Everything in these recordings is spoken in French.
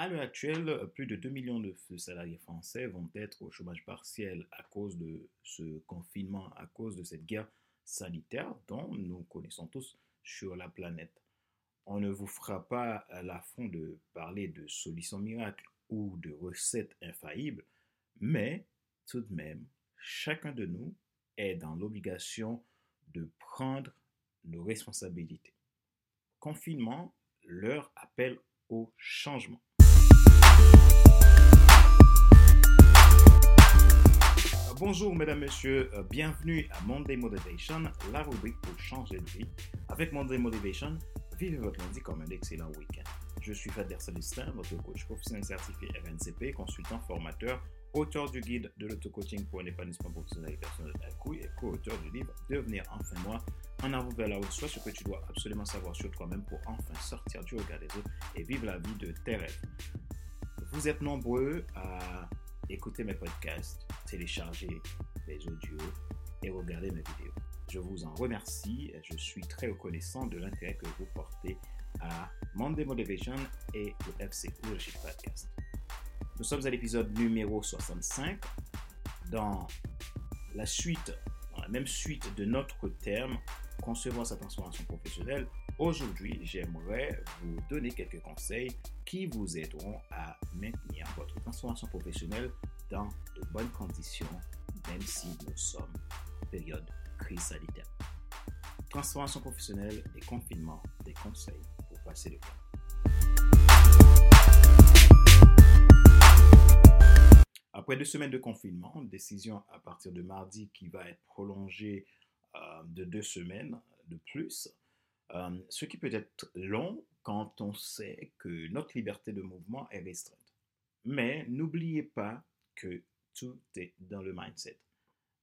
À l'heure actuelle, plus de 2 millions de salariés français vont être au chômage partiel à cause de ce confinement, à cause de cette guerre sanitaire dont nous connaissons tous sur la planète. On ne vous fera pas l'affront de parler de solutions miracles ou de recettes infaillibles, mais tout de même, chacun de nous est dans l'obligation de prendre nos responsabilités. Confinement, leur appel au changement. Bonjour mesdames, messieurs, euh, bienvenue à Monday Motivation, la rubrique pour changer de vie. Avec Monday Motivation, vivez votre lundi comme un excellent week-end. Je suis Fader Celestin, votre coach professionnel certifié RNCP, consultant formateur, auteur du guide de l'auto-coaching pour un épanouissement professionnel et personnel à et co-auteur du livre Devenir enfin moi, en avant vers la haute, soit ce que tu dois absolument savoir sur toi-même pour enfin sortir du regard des autres et vivre la vie de tes rêves. Vous êtes nombreux à écouter mes podcasts, télécharger les audios et regarder mes vidéos. Je vous en remercie. Je suis très reconnaissant de l'intérêt que vous portez à Monday Motivation et le FC Leadership Podcast. Nous sommes à l'épisode numéro 65 dans la suite, dans la même suite de notre terme concevoir sa transformation professionnelle. Aujourd'hui, j'aimerais vous donner quelques conseils qui vous aideront à maintenir votre transformation professionnelle dans de bonnes conditions, même si nous sommes en période crise sanitaire. Transformation professionnelle et confinement, des conseils pour passer le temps. Après deux semaines de confinement, décision à partir de mardi qui va être prolongée euh, de deux semaines de plus, euh, ce qui peut être long quand on sait que notre liberté de mouvement est restreinte. Mais n'oubliez pas que tout est dans le mindset.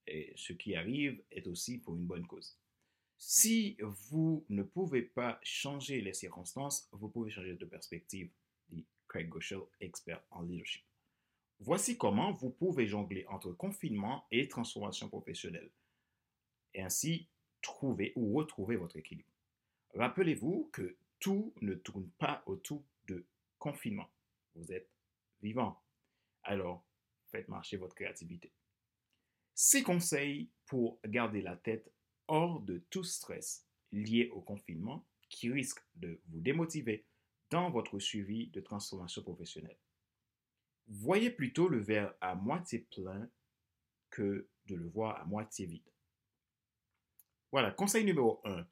Et ce qui arrive est aussi pour une bonne cause. Si vous ne pouvez pas changer les circonstances, vous pouvez changer de perspective, dit Craig Goschel, expert en leadership. Voici comment vous pouvez jongler entre confinement et transformation professionnelle et ainsi trouver ou retrouver votre équilibre. Rappelez-vous que tout ne tourne pas autour de confinement. Vous êtes vivant. Alors, faites marcher votre créativité. Six conseils pour garder la tête hors de tout stress lié au confinement qui risque de vous démotiver dans votre suivi de transformation professionnelle. Voyez plutôt le verre à moitié plein que de le voir à moitié vide. Voilà, conseil numéro 1.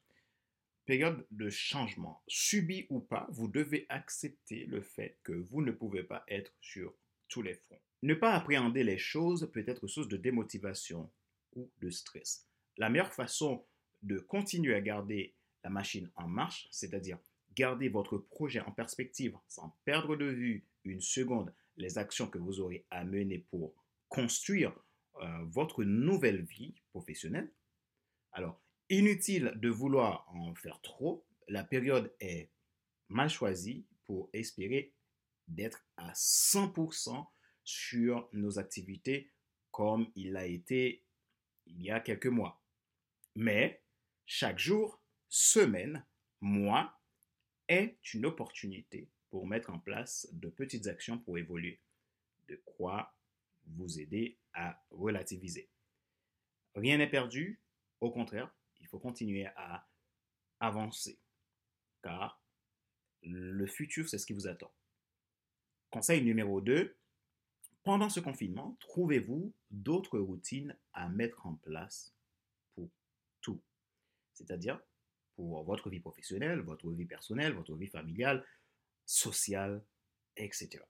Période de changement. Subi ou pas, vous devez accepter le fait que vous ne pouvez pas être sur tous les fronts. Ne pas appréhender les choses peut être source de démotivation ou de stress. La meilleure façon de continuer à garder la machine en marche, c'est-à-dire garder votre projet en perspective sans perdre de vue une seconde les actions que vous aurez à mener pour construire euh, votre nouvelle vie professionnelle. Alors, inutile de vouloir en faire trop, la période est mal choisie pour espérer d'être à 100% sur nos activités comme il a été il y a quelques mois. Mais chaque jour, semaine, mois est une opportunité pour mettre en place de petites actions pour évoluer, de quoi vous aider à relativiser. Rien n'est perdu, au contraire, il faut continuer à avancer, car le futur, c'est ce qui vous attend. Conseil numéro 2, pendant ce confinement, trouvez-vous d'autres routines à mettre en place pour tout? C'est-à-dire pour votre vie professionnelle, votre vie personnelle, votre vie familiale, sociale, etc.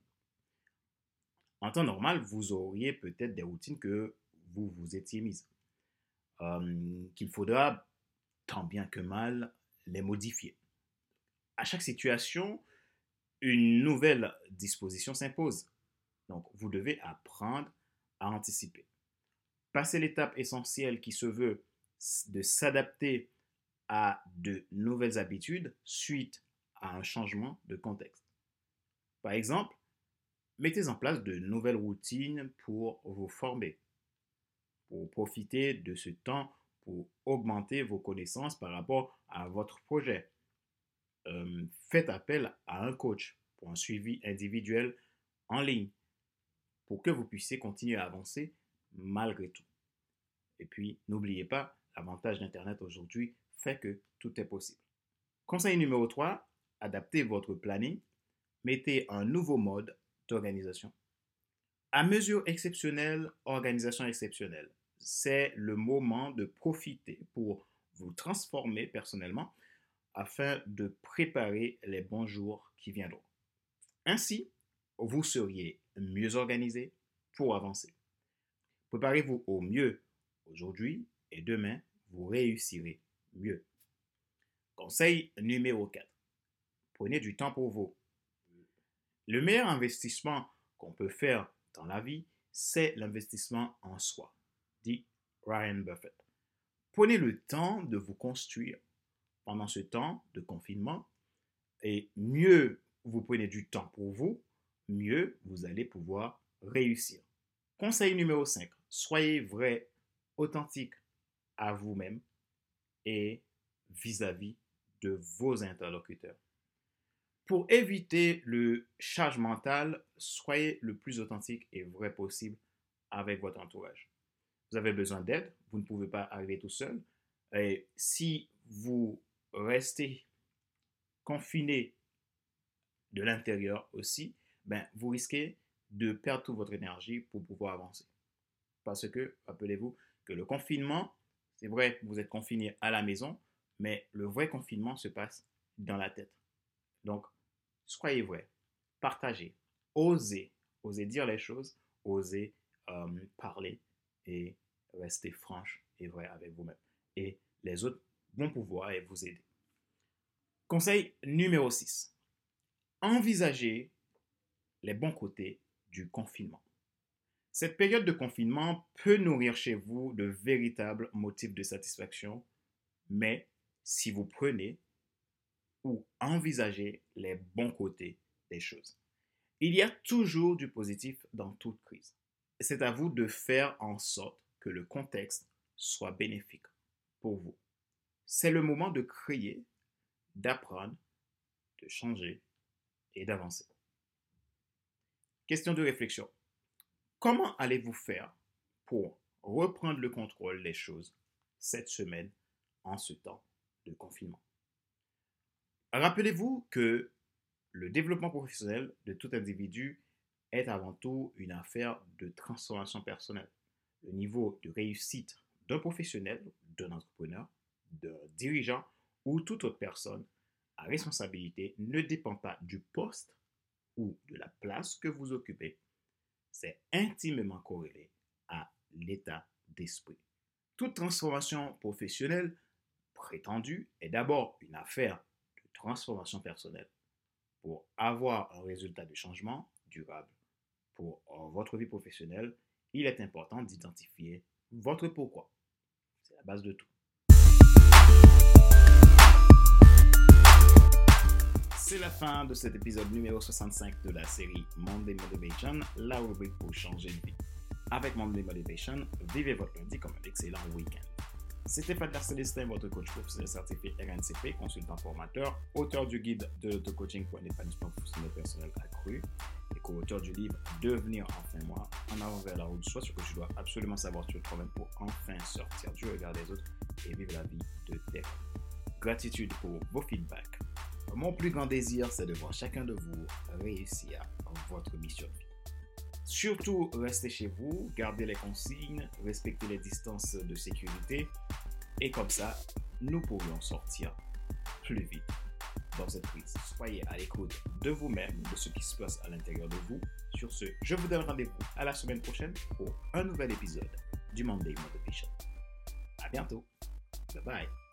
En temps normal, vous auriez peut-être des routines que vous vous étiez mises, euh, qu'il faudra tant bien que mal les modifier. À chaque situation, une nouvelle disposition s'impose. Donc, vous devez apprendre à anticiper. Passer l'étape essentielle qui se veut de s'adapter à de nouvelles habitudes suite à un changement de contexte. Par exemple, mettez en place de nouvelles routines pour vous former, pour profiter de ce temps pour augmenter vos connaissances par rapport à votre projet. Euh, faites appel à un coach pour un suivi individuel en ligne, pour que vous puissiez continuer à avancer malgré tout. Et puis, n'oubliez pas, l'avantage d'Internet aujourd'hui fait que tout est possible. Conseil numéro 3, adaptez votre planning, mettez un nouveau mode d'organisation. À mesure exceptionnelle, organisation exceptionnelle. C'est le moment de profiter pour vous transformer personnellement afin de préparer les bons jours qui viendront. Ainsi, vous seriez mieux organisé pour avancer. Préparez-vous au mieux aujourd'hui et demain, vous réussirez mieux. Conseil numéro 4. Prenez du temps pour vous. Le meilleur investissement qu'on peut faire dans la vie, c'est l'investissement en soi, dit Ryan Buffett. Prenez le temps de vous construire pendant ce temps de confinement et mieux vous prenez du temps pour vous, mieux vous allez pouvoir réussir. Conseil numéro 5. Soyez vrai, authentique à vous-même et vis-à-vis de vos interlocuteurs. Pour éviter le charge mental, soyez le plus authentique et vrai possible avec votre entourage. Vous avez besoin d'aide, vous ne pouvez pas arriver tout seul. Et si vous restez confiné de l'intérieur aussi, ben, vous risquez de perdre toute votre énergie pour pouvoir avancer. Parce que, rappelez-vous que le confinement, c'est vrai, vous êtes confiné à la maison, mais le vrai confinement se passe dans la tête. Donc, soyez vrai, partagez, osez, osez dire les choses, osez euh, parler et rester franche et vrai avec vous-même. Et les autres vont pouvoir vous aider. Conseil numéro 6. Envisagez les bons côtés du confinement. Cette période de confinement peut nourrir chez vous de véritables motifs de satisfaction, mais si vous prenez ou envisagez les bons côtés des choses. Il y a toujours du positif dans toute crise. C'est à vous de faire en sorte que le contexte soit bénéfique pour vous. C'est le moment de créer, d'apprendre, de changer et d'avancer. Question de réflexion. Comment allez-vous faire pour reprendre le contrôle des choses cette semaine en ce temps de confinement? Rappelez-vous que le développement professionnel de tout individu est avant tout une affaire de transformation personnelle. Le niveau de réussite d'un professionnel, d'un entrepreneur, d'un dirigeant ou toute autre personne à responsabilité ne dépend pas du poste ou de la place que vous occupez. C'est intimement corrélé à l'état d'esprit. Toute transformation professionnelle prétendue est d'abord une affaire de transformation personnelle. Pour avoir un résultat de changement durable pour votre vie professionnelle, il est important d'identifier votre pourquoi. C'est la base de tout. C'est la fin de cet épisode numéro 65 de la série Monday Motivation, la rubrique pour changer de vie. Avec Monday Motivation, vivez votre lundi comme un excellent week-end. C'était Fadler Célestin, votre coach professionnel certifié RNCP, consultant formateur, auteur du guide de l'auto-coaching pour un épanouissement professionnel personnel accru co-auteur du livre Devenir enfin moi, en avant vers la route, soit ce que tu dois absolument savoir sur toi-même pour enfin sortir du regard des autres et vivre la vie de tes Gratitude pour vos feedbacks. Mon plus grand désir, c'est de voir chacun de vous réussir votre mission Surtout, restez chez vous, gardez les consignes, respectez les distances de sécurité et comme ça, nous pourrions sortir plus vite dans cette crise. Soyez à l'écoute de vous-même, de ce qui se passe à l'intérieur de vous. Sur ce, je vous donne rendez-vous à la semaine prochaine pour un nouvel épisode du Monday Motivation. À bientôt. Bye bye.